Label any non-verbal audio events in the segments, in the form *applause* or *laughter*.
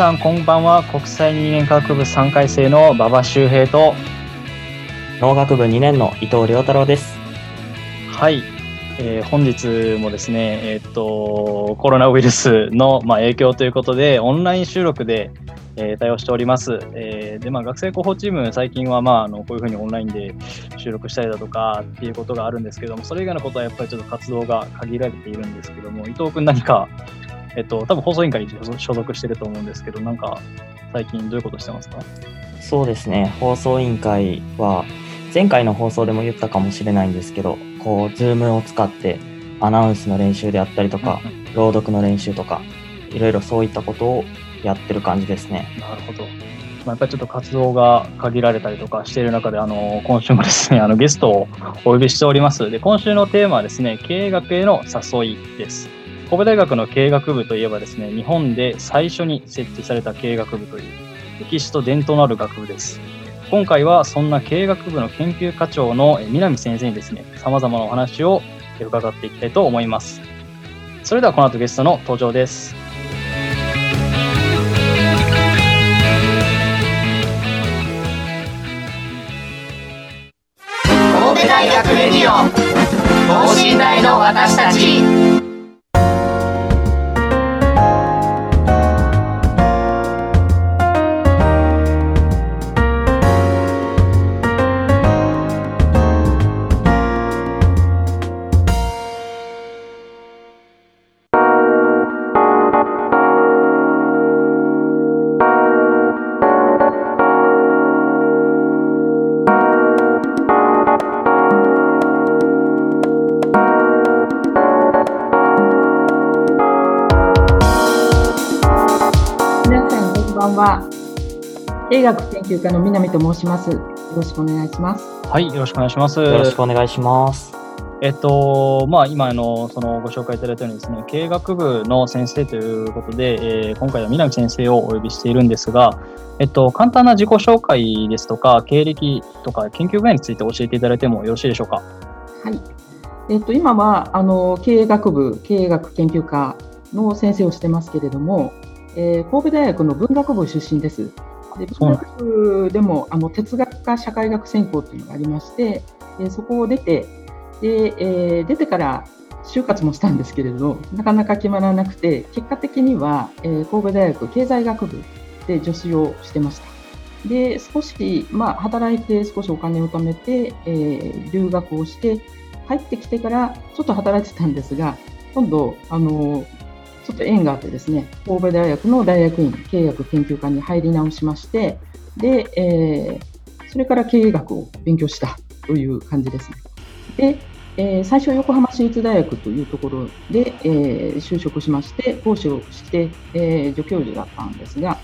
さんこんばんは。国際人間科学部3回生の馬場周平と。農学部2年の伊藤亮太郎です。はい、えー、本日もですねえー、っとコロナウイルスの、まあ、影響ということでオンライン収録で、えー、対応しております、えー、でまあ、学生広報チーム最近は、まあ、あのこういうふうにオンラインで収録したりだとかっていうことがあるんですけどもそれ以外のことはやっぱりちょっと活動が限られているんですけども伊藤君何かえっと、多分放送委員会に所属してると思うんですけど、なんか、最近どういうことしてますか？そうですね、放送委員会は、前回の放送でも言ったかもしれないんですけど、こう、ズームを使って、アナウンスの練習であったりとか、朗読の練習とか、いろいろそういったことをやってる感じですね。なるほど。まあ、やっぱりちょっと活動が限られたりとかしている中で、あの、今週もですね、あの、ゲストをお呼びしております。で、今週のテーマはですね、経営学への誘いです。神戸大学の経営学部といえばですね、日本で最初に設置された経営学部という歴史と伝統のある学部です。今回はそんな経営学部の研究課長の南先生にですね、様々なお話を伺っていきたいと思います。それではこの後ゲストの登場です。神戸大学レディオ等身大の私たち営学研究家の南と申します。よろしくお願いします。はい、よろしくお願いします。よろしくお願いします。えっと、まあ、今の、その、ご紹介いただいたようにですね、経営学部の先生ということで、えー、今回は南先生をお呼びしているんですが、えっと、簡単な自己紹介ですとか、経歴とか、研究分野について教えていただいてもよろしいでしょうか？はい。えっと、今は、あの、経営学部、経営学研究科の先生をしてますけれども、えー、神戸大学の文学部出身です。で文学でもあの哲学科社会学専攻というのがありまして、えそこを出てで、えー、出てから就活もしたんですけれどなかなか決まらなくて結果的には、えー、神戸大学経済学部で助手をしてました。で少し、まあ、働いて少しお金を貯めて、えー、留学をして帰ってきてからちょっと働いてたんですが今度あのちょっと縁があってですね、神戸大学の大学院経営学研究科に入り直しまして、で、えー、それから経営学を勉強したという感じですね。で、えー、最初は横浜市立大学というところで、えー、就職しまして、講師をして、えー、助教授だったんですが、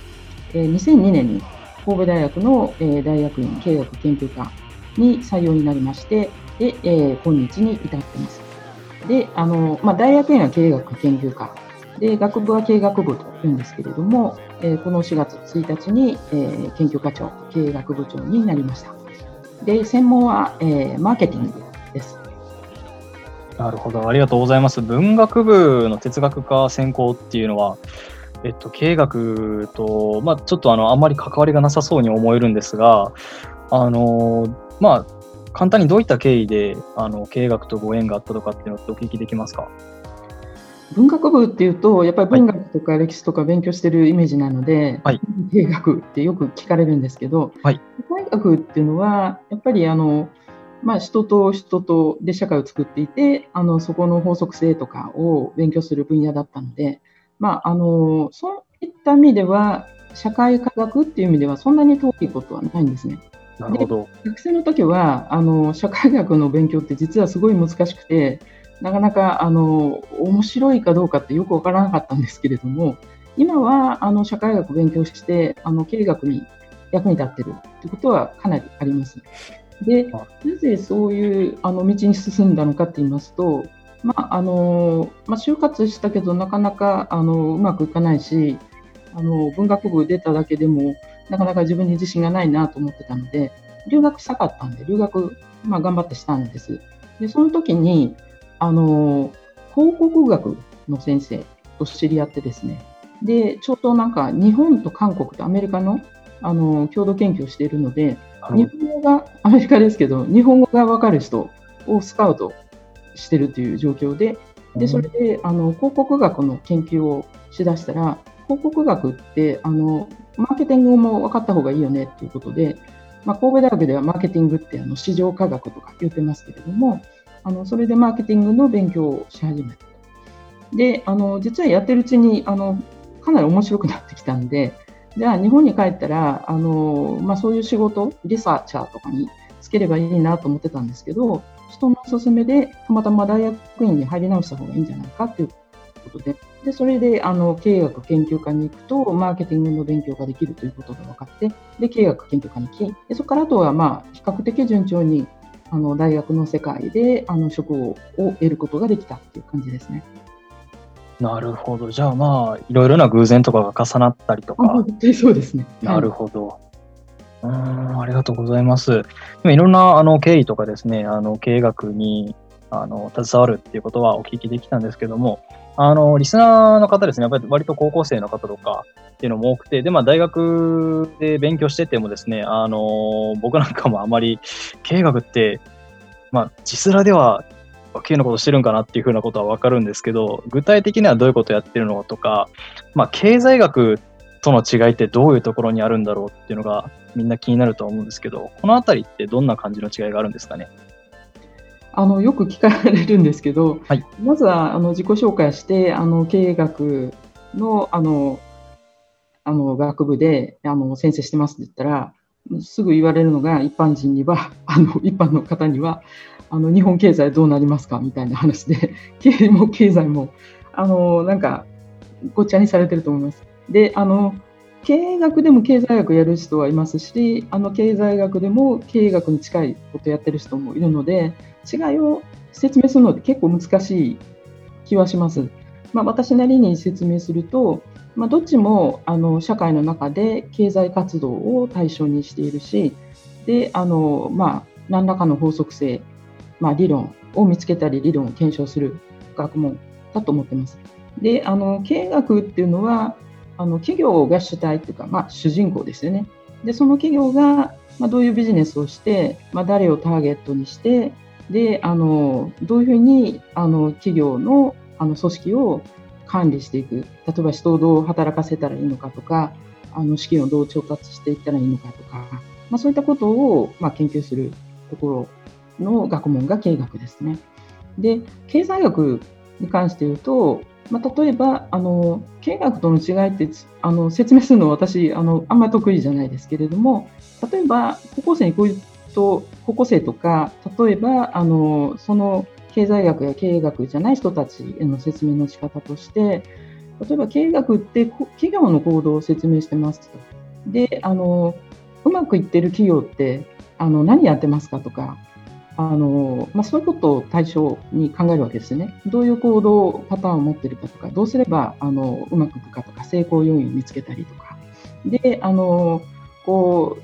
えー、2002年に神戸大学の、えー、大学院経営学研究科に採用になりまして、で、えー、今日に至っています。で、あの、まあ、大学院は経営学研究科で学部は経営学部というんですけれども、えー、この4月1日に、えー、研究課長経営学部長になりました。で専門は、えー、マーケティングです。なるほど。ありがとうございます。文学部の哲学科専攻っていうのはえっと、経営学と、まあ、ちょっとあのあんまり関わりがなさそうに思えるんですが、あのまあ、簡単にどういった経緯であの経営学とご縁があったとかっていうのってお聞きできますか？文学部っていうと、やっぱり文学とか歴史とか勉強してるイメージなので、はい、経営学ってよく聞かれるんですけど、はい、経営学っていうのは、やっぱりあの、まあ、人と人とで社会を作っていて、あのそこの法則性とかを勉強する分野だったので、まあ、あのそういった意味では、社会科学っていう意味では、そんなに遠いことはないんですね。なるほど。学生の時はあの社会学の勉強って実はすごい難しくて、なかなかあの面白いかどうかってよくわからなかったんですけれども、今はあの社会学を勉強してあの経営学に役に立ってるってことはかなりあります。で、なぜそういうあの道に進んだのかって言いますと、まああのまあ、就活したけどなかなかあのうまくいかないしあの文学部出ただけでもなかなか自分に自信がないなと思ってたので留学したかったんで留学、まあ、頑張ってしたんです。でその時にあの広告学の先生と知り合ってですね。でちょうどなんか日本と韓国とアメリカのあの共同研究をしているので、日本語がアメリカですけど日本語が分かる人をスカウトしてるという状況ででそれであの広告学の研究をしだしたら広告学ってあのマーケティングも分かった方がいいよねっていうことで、まあ、神戸大学ではマーケティングってあの市場科学とか言ってますけれどもあのそれでマーケティングの勉強をし始めた。であの実はやってるうちにあのかなり面白くなってきたんでじゃあ日本に帰ったらあの、まあ、そういう仕事リサーチャーとかにつければいいなと思ってたんですけど人のおすすめでたまたま大学院に入り直した方がいいんじゃないかということで。でそれであの経営学研究科に行くとマーケティングの勉強ができるということが分かってで経営学研究科に行きでそこからあとはまあ比較的順調にあの大学の世界であの職をを得ることができたっていう感じですね。なるほど。じゃあまあ、いろいろな偶然とかが重なったりとか。そうですね。なるほど。うん、ありがとうございます。でいろんなあの経緯とかですね、あの経営学にあの携わるっていうことはお聞きできたんですけども、あのリスナーの方ですね、やっぱり割と高校生の方とかっていうのも多くて、で、まあ、大学で勉強しててもですね、あの僕なんかもあまり経営学って、まあ、字面では経営のことしてるんかなっていうふうなことはわかるんですけど、具体的にはどういうことやってるのとか、まあ、経済学との違いってどういうところにあるんだろうっていうのがみんな気になると思うんですけど、このあたりってどんな感じの違いがあるんですかね？あのよく聞かれるんですけど、はい、まずはあの自己紹介してあの経営学のあのあの学部であの先生してますって言ったらすぐ言われるのが一般人には *laughs* あの一般の方にはあの日本経済どうなりますか？みたいな話で *laughs* 経営も経済もあのなんかごっちゃにされてると思います。であの経営学でも経済学やる人はいますしあの経済学でも経営学に近いことやってる人もいるので違いを説明するのって結構難しい気はします。まあ、私なりに説明すると、まあ、どっちもあの社会の中で経済活動を対象にしているしであの、まあ、何らかの法則性まあ、理論を見つけたり理論を検証する学問だと思ってます。であの経営学っていうのはあの企業が主体というか、まあ、主人公ですよね。でその企業が、まあ、どういうビジネスをして、まあ、誰をターゲットにしてであのどういうふうにあの企業のあの組織を管理していく例えば人をどう働かせたらいいのかとかあの資金をどう調達していったらいいのかとか、まあ、そういったことを、まあ、研究するところの学問が経営学ですね。で、経済学に関して言うと、まあ、例えばあの経営学との違いってあの説明するのは私あのあんまり得意じゃないですけれども例えば高校生にこういうと高校生とか例えばあのその経済学や経営学じゃない人たちへの説明の仕方として例えば経営学って企業の行動を説明してますと。であのうまくいってる企業ってあの何やってますかとかあのまあ、そういうことを対象に考えるわけですよね。どういう行動パターンを持っているかとか、どうすればあのうまくいくかとか、成功要因を見つけたりとか。で、あのこ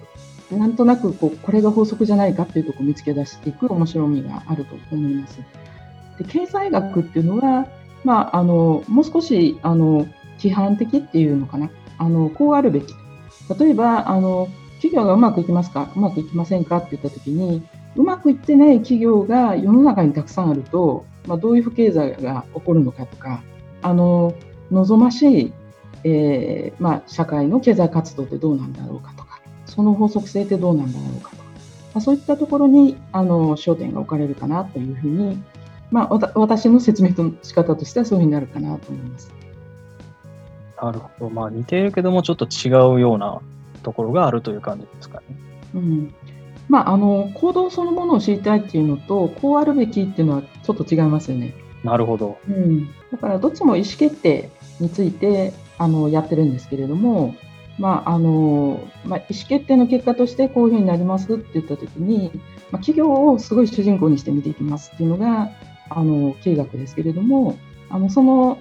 うなんとなくこうこれが法則じゃないかっていうところを見つけ出していく面白みがあると思います。で経済学っていうのは、まあ、あのもう少しあの規範的っていうのかなあのこうあるべき例えばあの企業がうまくいきますかうまくいきませんかって言ったときにうまくいってない企業が世の中にたくさんあると、まあ、どういう不経済が起こるのかとかあの望ましい、えーまあ、社会の経済活動ってどうなんだろうかとかその法則性ってどうなんだろうかとかまあ、そういったところにあの焦点が置かれるかなというふうに、まあ、私の説明の仕方としてはそういうふうになるかなと思います。なるほど。まあ似ているけどもちょっと違うようなところがあるという感じですかね。うんまあ、あの行動そのものを知りたいっていうのとこうあるべきっていうのはちょっと違いますよね。なるほど、うん、だからどっちも意思決定についてあのやってるんですけれども、まああのまあ、意思決定の結果としてこういうふうになりますって言ったときに、まあ、企業をすごい主人公にして見ていきますっていうのがあの経営学ですけれどもあのその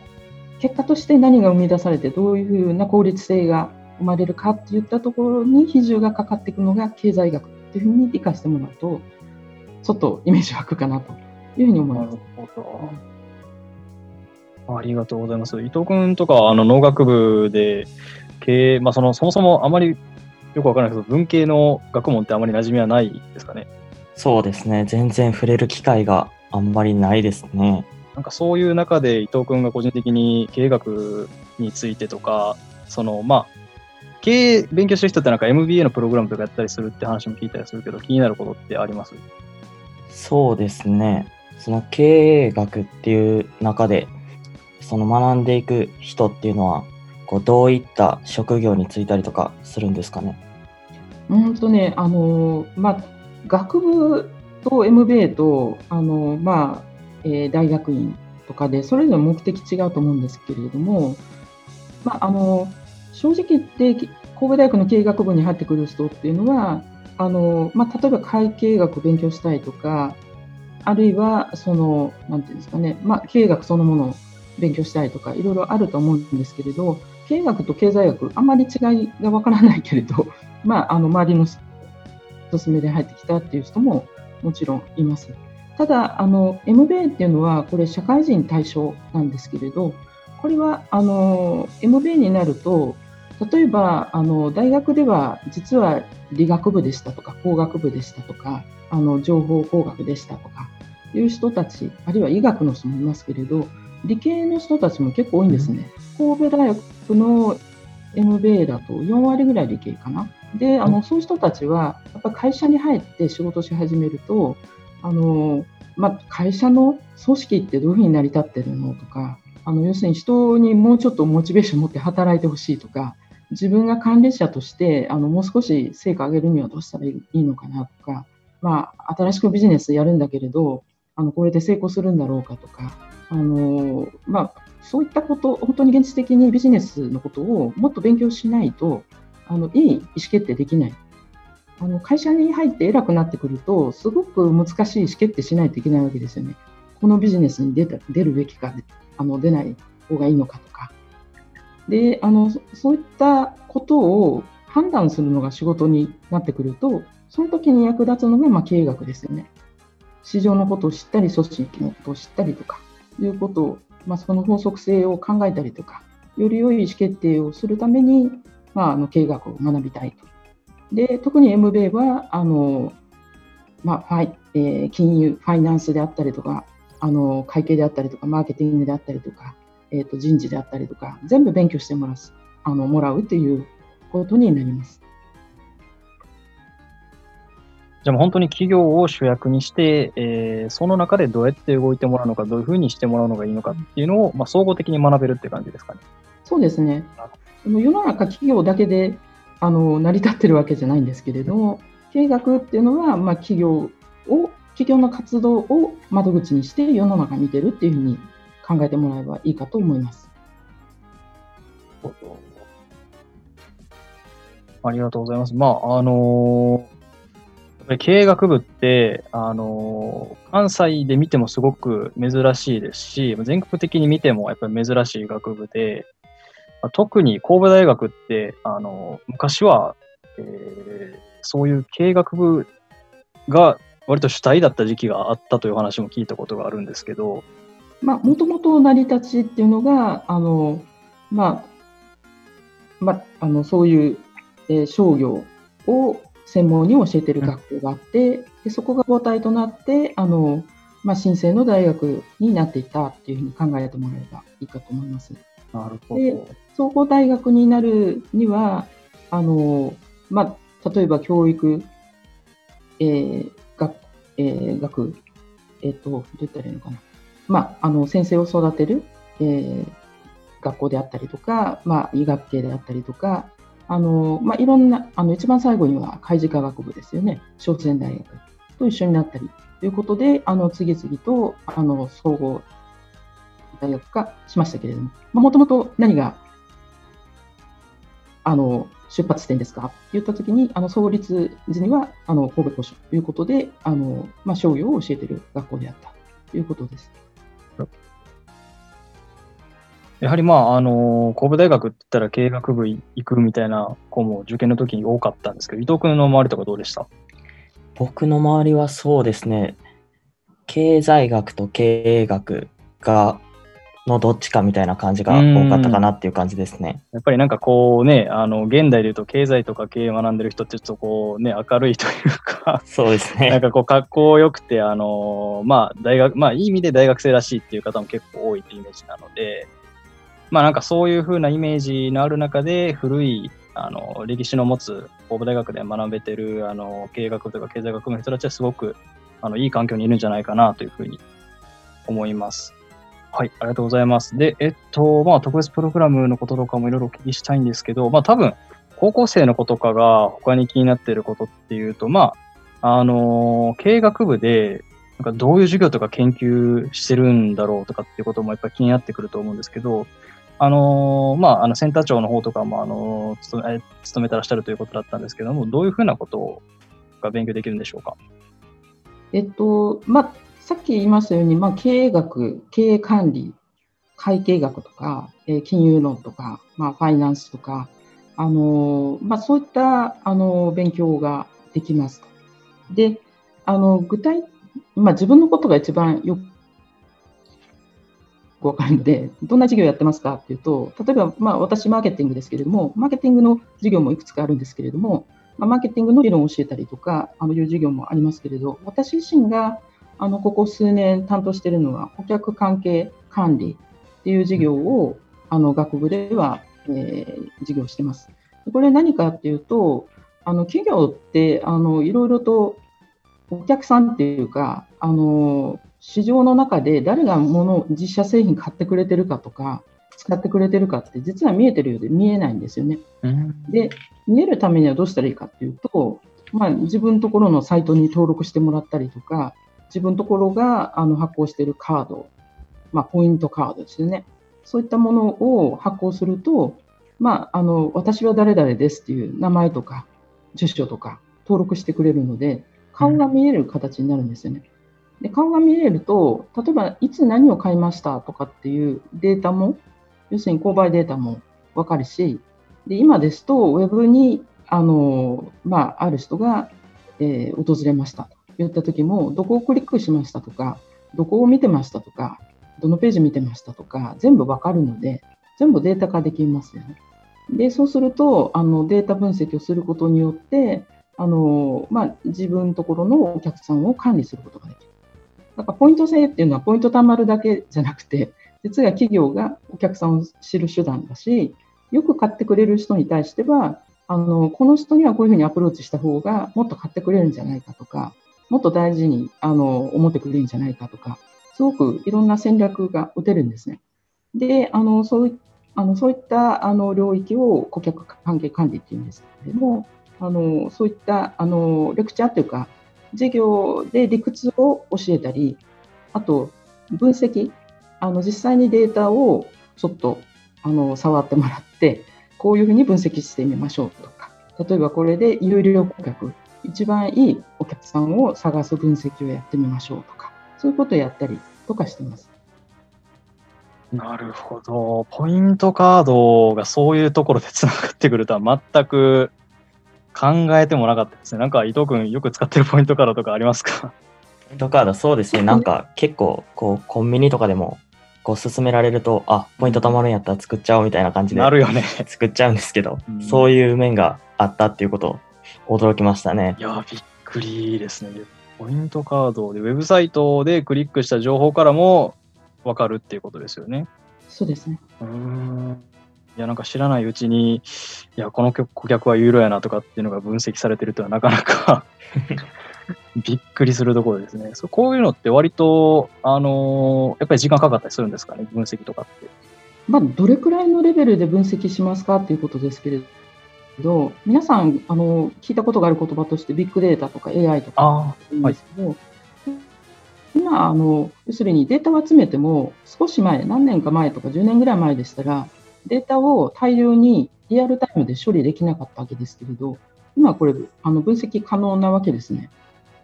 結果として何が生み出されてどういうふうな効率性が生まれるかっていったところに比重がかかっていくのが経済学っていうふうに理解してもらうとちょっとイメージ湧くかなというふうに思います。なるほどありがとうございます。伊藤君とかあの農学部で経営、まあ、そのそもそもあまりよくわからないけど、文系の学問ってあまり馴染みはないですかね？そうですね。全然触れる機会があんまりないですね。なんかそういう中で伊藤君が個人的に経営学についてとか、そのまあ、経営勉強してる人ってなんか MBA のプログラムとかやったりするって話も聞いたりするけど、気になることってあります？そうですね。その経営学っていう中でその学んでいく人っていうのはこうどういった職業に就いたりとかするんですかね？うんとねあの、まあ、学部と MBA とあの、まあえー、大学院とかでそれぞれ目的違うと思うんですけれども、まあ、あの正直言って神戸大学の経営学部に入ってくる人っていうのはあの、まあ、例えば会計学を勉強したいとかあるいはそのなんていうんですかね、まあ、経営学そのものを勉強したいとかいろいろあると思うんですけれど経営学と経済学あまり違いがわからないけれど、*laughs* まあ、あの周りの勧めで入ってきたっていう人ももちろんいます。ただあの MBA っていうのはこれ社会人対象なんですけれどこれはあの MBA になると例えばあの大学では実は理学部でしたとか工学部でしたとかあの情報工学でしたとかいう人たちあるいは医学の人もいますけれど理系の人たちも結構多いんですね。神戸大学の MBA だと4割ぐらい理系かな。で、あのそういう人たちは、やっぱ会社に入って仕事し始めると、あのまあ、会社の組織ってどういうふうに成り立ってるのとか、あの要するに人にもうちょっとモチベーションを持って働いてほしいとか、自分が管理者としてあのもう少し成果を上げるにはどうしたらいいのかなとか、まあ、新しくビジネスやるんだけれど、あのこれで成功するんだろうかとか、あのまあ、そういったこと、本当に現実的にビジネスのことをもっと勉強しないと、あのいい意思決定できない。あの会社に入って偉くなってくると、すごく難しい意思決定しないといけないわけですよね。このビジネスに出た出るべきか、あの出ない方がいいのかとか。であの、そういったことを判断するのが仕事になってくると、その時に役立つのが、まあ、経営学ですよね。市場のことを知ったり、組織のことを知ったりとか、いうことを、まあ、その法則性を考えたりとか、より良い意思決定をするために、まあ、あの経営学を学びたいと。で特に MBA はあの、まあファイえー、金融、ファイナンスであったりとか、あの会計であったりとか、マーケティングであったりとか、えーと、人事であったりとか、全部勉強してもらうあのもらうということになります。じゃあもう本当に企業を主役にして、えー、その中でどうやって動いてもらうのか、どういうふうにしてもらうのがいいのかっていうのを、まあ、総合的に学べるっていう感じですかね。そうですね。世の中企業だけであの成り立ってるわけじゃないんですけれども、経営学っていうのは、まあ、企業を、企業の活動を窓口にして世の中見てるっていうふうに考えてもらえばいいかと思います。ありがとうございます。まあ、あのー経営学部って、あのー、関西で見てもすごく珍しいですし、全国的に見てもやっぱり珍しい学部で、特に神戸大学って、あのー、昔は、えー、そういう経営学部が割と主体だった時期があったという話も聞いたことがあるんですけど。まあ、もともと成り立ちっていうのが、あの、まあ、まあ、あの、そういう、えー、商業を専門に教えてる学校があって、でそこが母体となってあの、まあ、新生の大学になっていたっていうふうに考えてもらえばいいかと思います。なるほど総合大学になるにはあの、まあ、例えば教育えー学えー学、えっ、と、どう言ったらいいのかな。まあ、あの、先生を育てる、えー学校であったりとか、まあ、医学系であったりとか、あの、まあ、いろんな、あの、一番最後には海事科学部ですよね。小津大学と一緒になったりということで、あの、次々と、あの、総合大学化しましたけれども、もともと何が、あの、出発点ですか？って言ったときに、あの、創立時には、あの、神戸古書。ということで、あの、まあ、商業を教えている学校であった。ということです。やはりまあ、あの、神戸大学って言ったら経営学部行くみたいな子も受験の時に多かったんですけど、伊藤君の周りとかどうでした？僕の周りはそうですね、経済学と経営学が、のどっちかみたいな感じが多かったかなっていう感じですね。やっぱりなんかこうね、あの、現代で言うと経済とか経営を学んでる人ってちょっとこうね、明るいというか、そうですなんね。かこう格好良くて、あの、まあ大学、まあいい意味で大学生らしいっていう方も結構多いっていうイメージなので、まあなんかそういう風なイメージのある中で古い、あの、歴史の持つ神戸大学で学べてる、あの、経営学とか経済学部の人たちはすごく、あの、いい環境にいるんじゃないかなというふうに思います。はい、ありがとうございます。で、えっと、まあ、特別プログラムのこととかもいろいろお聞きしたいんですけど、まあ、多分、高校生の子とかが他に気になっていることっていうと、まあ、あの経営学部で、なんかどういう授業とか研究してるんだろうとかっていうこともやっぱり気になってくると思うんですけど、あのまあ、あの、センター長の方とかも、あの勤め、勤めてらっしゃるということだったんですけども、どういうふうなことが勉強できるんでしょうか？えっと、まあ、さっき言いましたように、まあ、経営学、経営管理、会計学とか、えー金融論とか、まあ、ファイナンスとか、あのまあ、そういった、あの勉強ができます。で、あの、具体、まあ、自分のことが一番よくわかるので、どんな授業やってますかっていうと、例えば、まあ、私、マーケティングですけれども、マーケティングの授業もいくつかあるんですけれども、まあ、マーケティングの理論を教えたりとか、あのいう授業もありますけれど、私自身があのここ数年担当しているのは、顧客関係管理っていう授業を、あの学部では、えー授業してます。これ何かっていうと、あの企業ってあのいろいろとお客さんっていうか、あの市場の中で誰が物を実写製品買ってくれてるかとか、使ってくれてるかって実は見えてるようで見えないんですよね。で、見えるためにはどうしたらいいかっていうと、まあ、自分のところのサイトに登録してもらったりとか、自分ところがあの発行しているカード、まあ、ポイントカードですよね。そういったものを発行すると、まあ、あの私は誰々ですっていう名前とか住所とか登録してくれるので、顔が見える形になるんですよね。で顔が見えると、例えばいつ何を買いましたとかっていうデータも、要するに購買データも分かるし、で今ですと、ウェブにあの、まあ、ある人が、えー訪れました言った時も、どこをクリックしましたとか、どこを見てましたとか、どのページ見てましたとか、全部わかるので、全部データ化できますよね。で、そうすると、あのデータ分析をすることによって、あのまあ、自分のところのお客さんを管理することができる。だからポイント制っていうのはポイント貯まるだけじゃなくて、実は企業がお客さんを知る手段だし、よく買ってくれる人に対しては、あのこの人にはこういうふうにアプローチした方がもっと買ってくれるんじゃないかとか、もっと大事にあの思ってくれるんじゃないかとか、すごくいろんな戦略が打てるんですね。で、あのそういあのそういったあの領域を顧客関係管理っていうんですけれども、あのそういったあのレクチャーというか、授業で理屈を教えたり、あと分析、あの実際にデータをちょっとあの触ってもらって、こういうふうに分析してみましょうとか、例えばこれで有料顧客、一番いいお客さんを探す分析をやってみましょうとか、そういうことをやったりとかしてます。なるほど。ポイントカードがそういうところでつながってくるとは全く考えてもなかったですね。なんか伊藤君よく使ってるポイントカードとかありますか？ポイントカード、そうですね。*laughs* なんか結構、こう、コンビニとかでも、こう、勧められると、あ、ポイント貯まるんやったら作っちゃおうみたいな感じでなるよね。作っちゃうんですけど、うんそういう面があったっていうことを驚きましたねい。やー、びっくりですね。ポイントカードで、ウェブサイトでクリックした情報からも分かるっていうことですよね。そうですね。うーん。いや、なんか知らないうちに、いや、この顧客はユーロやなとかっていうのが分析されてるとはなかなか *laughs* びっくりするところですね。そうこういうのって割と、あのーやっぱり時間かかったりするんですかね、分析とかって。まあ、どれくらいのレベルで分析しますかということですけれど、皆さんあの聞いたことがある言葉としてビッグデータとか AI とかあ言うんですけど、今あの、要するにデータを集めても、少し前、何年か前とか10年ぐらい前でしたら、データを大量にリアルタイムで処理できなかったわけですけれど、今これ、あの分析可能なわけですね。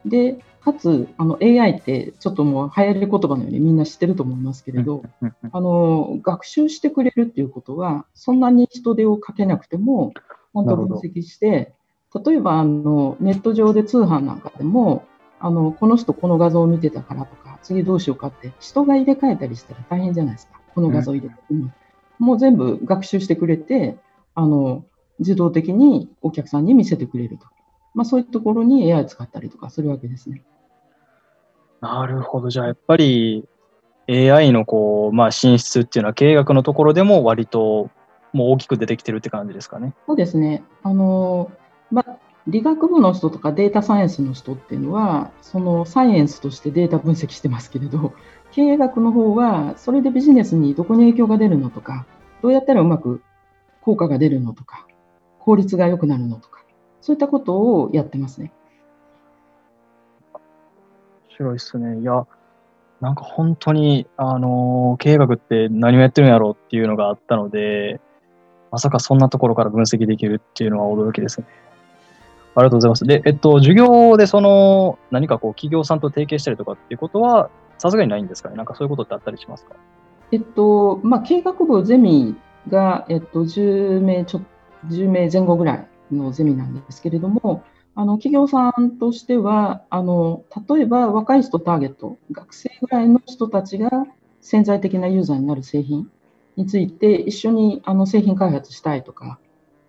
で、かつ、あの AI ってちょっともう流行り言葉のようにみんな知ってると思いますけれど、あの学習してくれるっていうことは、そんなに人手をかけなくても、ちゃんと分析して、例えばあのネット上で通販なんかでも、あのこの人この画像を見てたからとか、次どうしようかって、人が入れ替えたりしたら大変じゃないですか、この画像入れて。うんもう全部学習してくれて、あの自動的にお客さんに見せてくれると。まあ、そういうところに AI 使ったりとかするわけですね。なるほど。じゃあ、やっぱり AI のこう、まあ、進出っていうのは経営学のところでも割ともう大きく出てきてるって感じですかね。そうですね。あの、まあ、理学部の人とかデータサイエンスの人っていうのは、そのサイエンスとしてデータ分析してますけれど、経営学の方は、それでビジネスにどこに影響が出るのとか、どうやったらうまく効果が出るのとか、効率が良くなるのとか、そういったことをやってますね。面白いですね。いや、なんか本当に、あのー経営学って何をやってるんやろうっていうのがあったので、まさかそんなところから分析できるっていうのは驚きですね。ありがとうございます。で、えっと、授業でその、何かこう、企業さんと提携したりとかっていうことは、さすがにないんですかね？なんかそういうことってあったりしますか？えっと、まあ、経営学部ゼミが、えっと、10名ちょ、10名前後ぐらいのゼミなんですけれども、あの、企業さんとしては、あの、例えば若い人ターゲット、学生ぐらいの人たちが潜在的なユーザーになる製品について一緒にあの製品開発したいとか、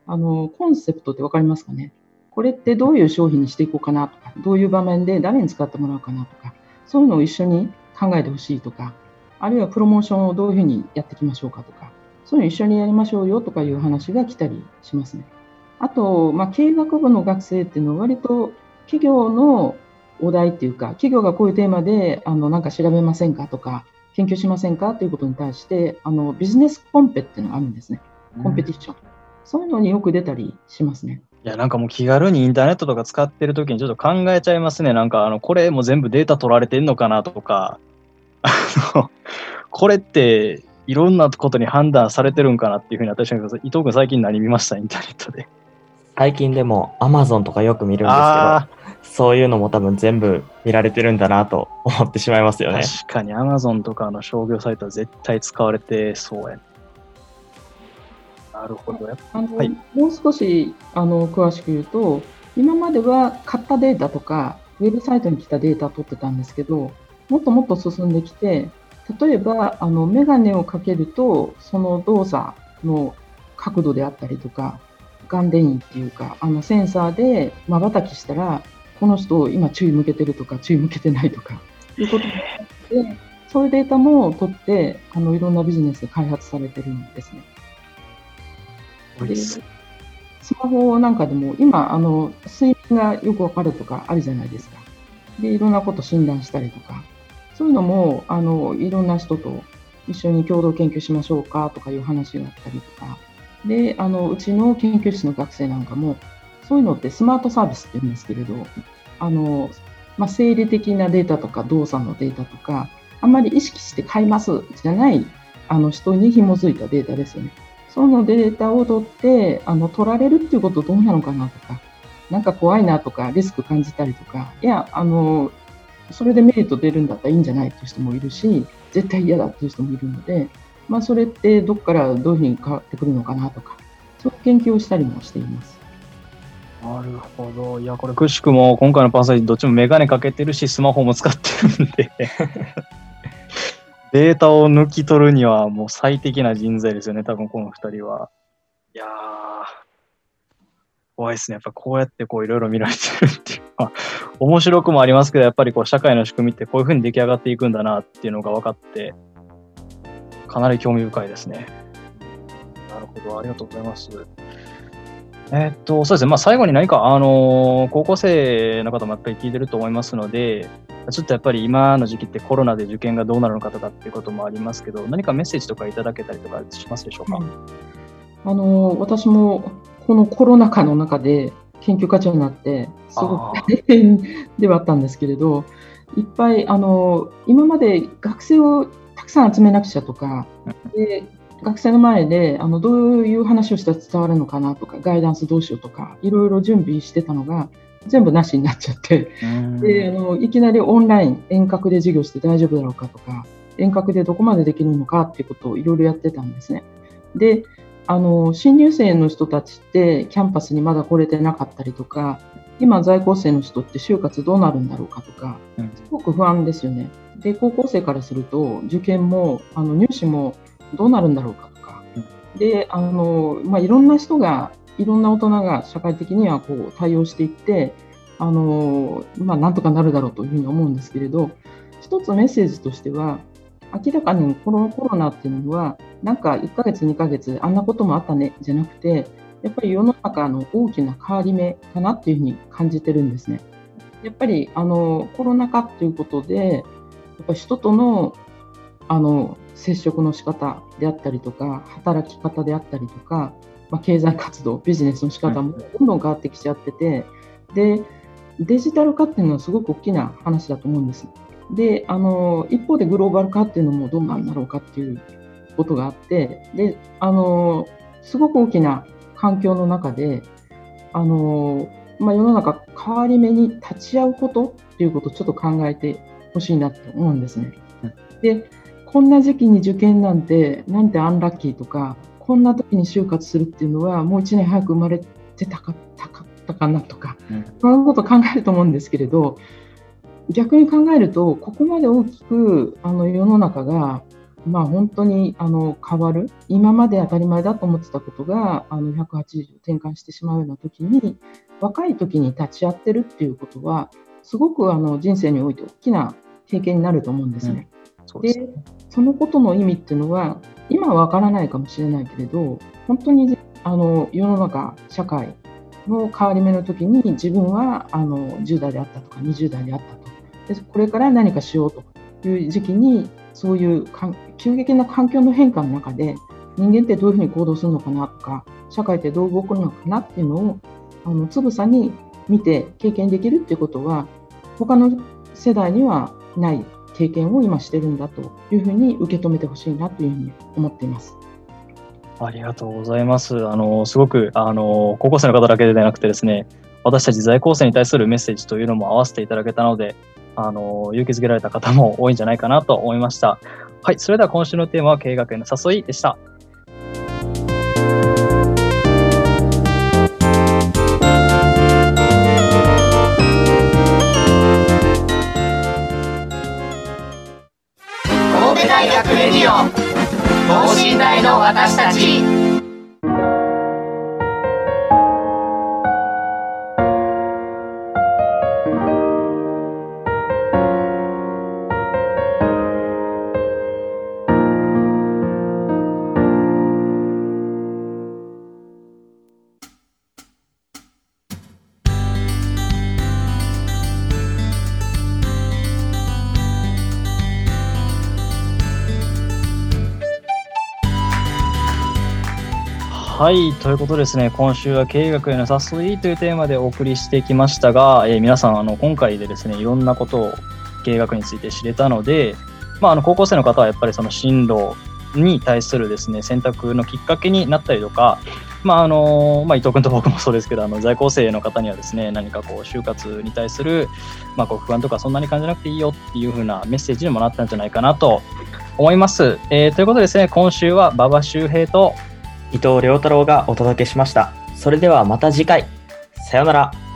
あの、コンセプトってわかりますかね？これってどういう商品にしていこうかなとか、どういう場面で誰に使ってもらうかなとか、そういうのを一緒に考えてほしいとか、あるいはプロモーションをどういうふうにやっていきましょうかとか、そういうの一緒にやりましょうよとかいう話が来たりしますね。あと、まあ、経営学部の学生っていうのは割と企業のお題っていうか、企業がこういうテーマであのなんか調べませんかとか、研究しませんか？ということに対して、あのビジネスコンペっていうのがあるんですね。コンペティション。そういうのによく出たりしますね。いや、なんかもう気軽にインターネットとか使ってるときにちょっと考えちゃいますね。なんか、あの、これも全部データ取られてんのかなとか、あの、これっていろんなことに判断されてるんかなっていうふうに私は伊藤君最近何見ましたインターネットで。最近でも Amazon とかよく見るんですあけど、そういうのも多分全部見られてるんだなと思ってしまいますよあ、ね。確かに Amazon とかの商業サイトは絶対使われてそうやね。なるほど。やっぱあのはいもう少しあの詳しく言うと、今までは買ったデータとか、ウェブサイトに来たデータを取ってたんですけど、もっともっと進んできて、例えばあのメガネをかけると、その動作の角度であったりとか、眼電位っていうか、あのセンサーで瞬きしたら、この人、今注意向けてるとか、注意向けてないとか、いうことになって、そういうデータも取って、あのいろんなビジネスで開発されてるんですね。です。スマホなんかでも今、あの睡眠がよくわかるとかあるじゃないですか。で、いろんなこと診断したりとか、そういうのもあのいろんな人と一緒に共同研究しましょうかとかいう話があったりとか、で、あのうちの研究室の学生なんかも、そういうのってスマートサービスって言うんですけれど、あのまあ、生理的なデータとか動作のデータとか、あんまり意識して買いますじゃないあの人に紐づいたデータですよね。そのデータを取って、あの取られるっていうことどうなのかなとか、なんか怖いなとか、リスク感じたりとか、いや、あの、それでメリット出るんだったらいいんじゃないっていう人もいるし、絶対嫌だっていう人もいるので、まあ、それってどっからどういうふうに変わってくるのかなとか、そういう研究をしたりもしています。なるほど。いや、これ、くしくも今回のパーソナリティどっちもメガネかけてるし、スマホも使ってるんで、*laughs* データを抜き取るにはもう最適な人材ですよね、多分この二人は。いやー、怖いですね。やっぱこうやってこういろいろ見られてるっていうのは、面白くもありますけど、やっぱりこう社会の仕組みってこういうふうに出来上がっていくんだなっていうのが分かって、かなり興味深いですね。なるほど、ありがとうございます。えーっと、そうですね。まあ、最後に何か、あのー高校生の方もやっぱり聞いてると思いますので、ちょっとやっぱり今の時期ってコロナで受験がどうなるのかとかっていうこともありますけど、何かメッセージとかいただけたりとかしますでしょうか？あの私もこのコロナ禍の中で研究課長になってすごあく大変ではあったんですけれどいっぱいあの今まで学生をたくさん集めなくちゃとかで学生の前であのどういう話をしたら伝わるのかなとかガイダンスどうしようとかいろいろ準備してたのが全部なしになっちゃってうんであのいきなりオンライン遠隔で授業して大丈夫だろうかとか遠隔でどこまでできるのかっていうことをいろいろやってたんですね。であの新入生の人たちってキャンパスにまだ来れてなかったりとか今在校生の人って就活どうなるんだろうかとかうんすごく不安ですよね。で高校生からすると受験もあの入試もどうなるんだろうかとかであの、まあ、いろんな人がいろんな大人が社会的にはこう対応していってあの、まあ、なんとかなるだろうというふうに思うんですけれど一つメッセージとしては明らかにこのコロナっていうのはなんか1ヶ月2ヶ月あんなこともあったねじゃなくてやっぱり世の中の大きな変わり目かなっていうふうに感じてるんですね。やっぱりあのコロナ禍っていうことでやっぱ人とのあの接触の仕方であったりとか働き方であったりとか、まあ、経済活動ビジネスの仕方もどんどん変わってきちゃっててでデジタル化っていうのはすごく大きな話だと思うんです。であの一方でグローバル化っていうのもどうなんだろうかっていうことがあってであのすごく大きな環境の中であの、まあ、世の中変わり目に立ち会うことっていうことをちょっと考えてほしいなと思うんですね。でこんな時期に受験なんてなんてアンラッキーとかこんな時に就活するっていうのはもう1年早く生まれてたかったかなとかうん。そんなこと考えると思うんですけれど逆に考えるとここまで大きくあの世の中がまあ本当にあの変わる今まで当たり前だと思ってたことがあの180度転換してしまうような時に若い時に立ち会ってるっていうことはすごくあの人生において大きな経験になると思うんですね。そうですでそのことの意味っていうのは今はわからないかもしれないけれど本当にあの世の中社会の変わり目の時に自分はあの10代であったとか20代であったとでこれから何かしようという時期にそういう急激な環境の変化の中で人間ってどういうふうに行動するのかなとか社会ってどう動くのかなっていうのをあのつぶさに見て経験できるっていうことは他の世代にはない。経験を今してるんだというふうに受け止めてほしいなというふうに思っています。ありがとうございます。あの、すごく、あの、高校生の方だけでなくてですね、私たち在校生に対するメッセージというのも合わせていただけたので、あの、勇気づけられた方も多いんじゃないかなと思いました。はい、それでは今週のテーマは経営学への誘いでした。大学レディオ等身大の私たち。はい、ということですね、今週は経営学への誘いというテーマでお送りしてきましたが、えー皆さん、あの、今回でですね、いろんなことを経営学について知れたので、まあ、あの、高校生の方はやっぱりその進路に対するですね、選択のきっかけになったりとか、まあ、あの、まあ、伊藤君と僕もそうですけど、あの、在校生の方にはですね、何かこう、就活に対する、まあ、こう、不安とかそんなに感じなくていいよっていう風なメッセージにもなったんじゃないかなと思います。えーということでですね、今週は馬場周平と、伊藤良太郎がお届けしました。それではまた次回。さようなら。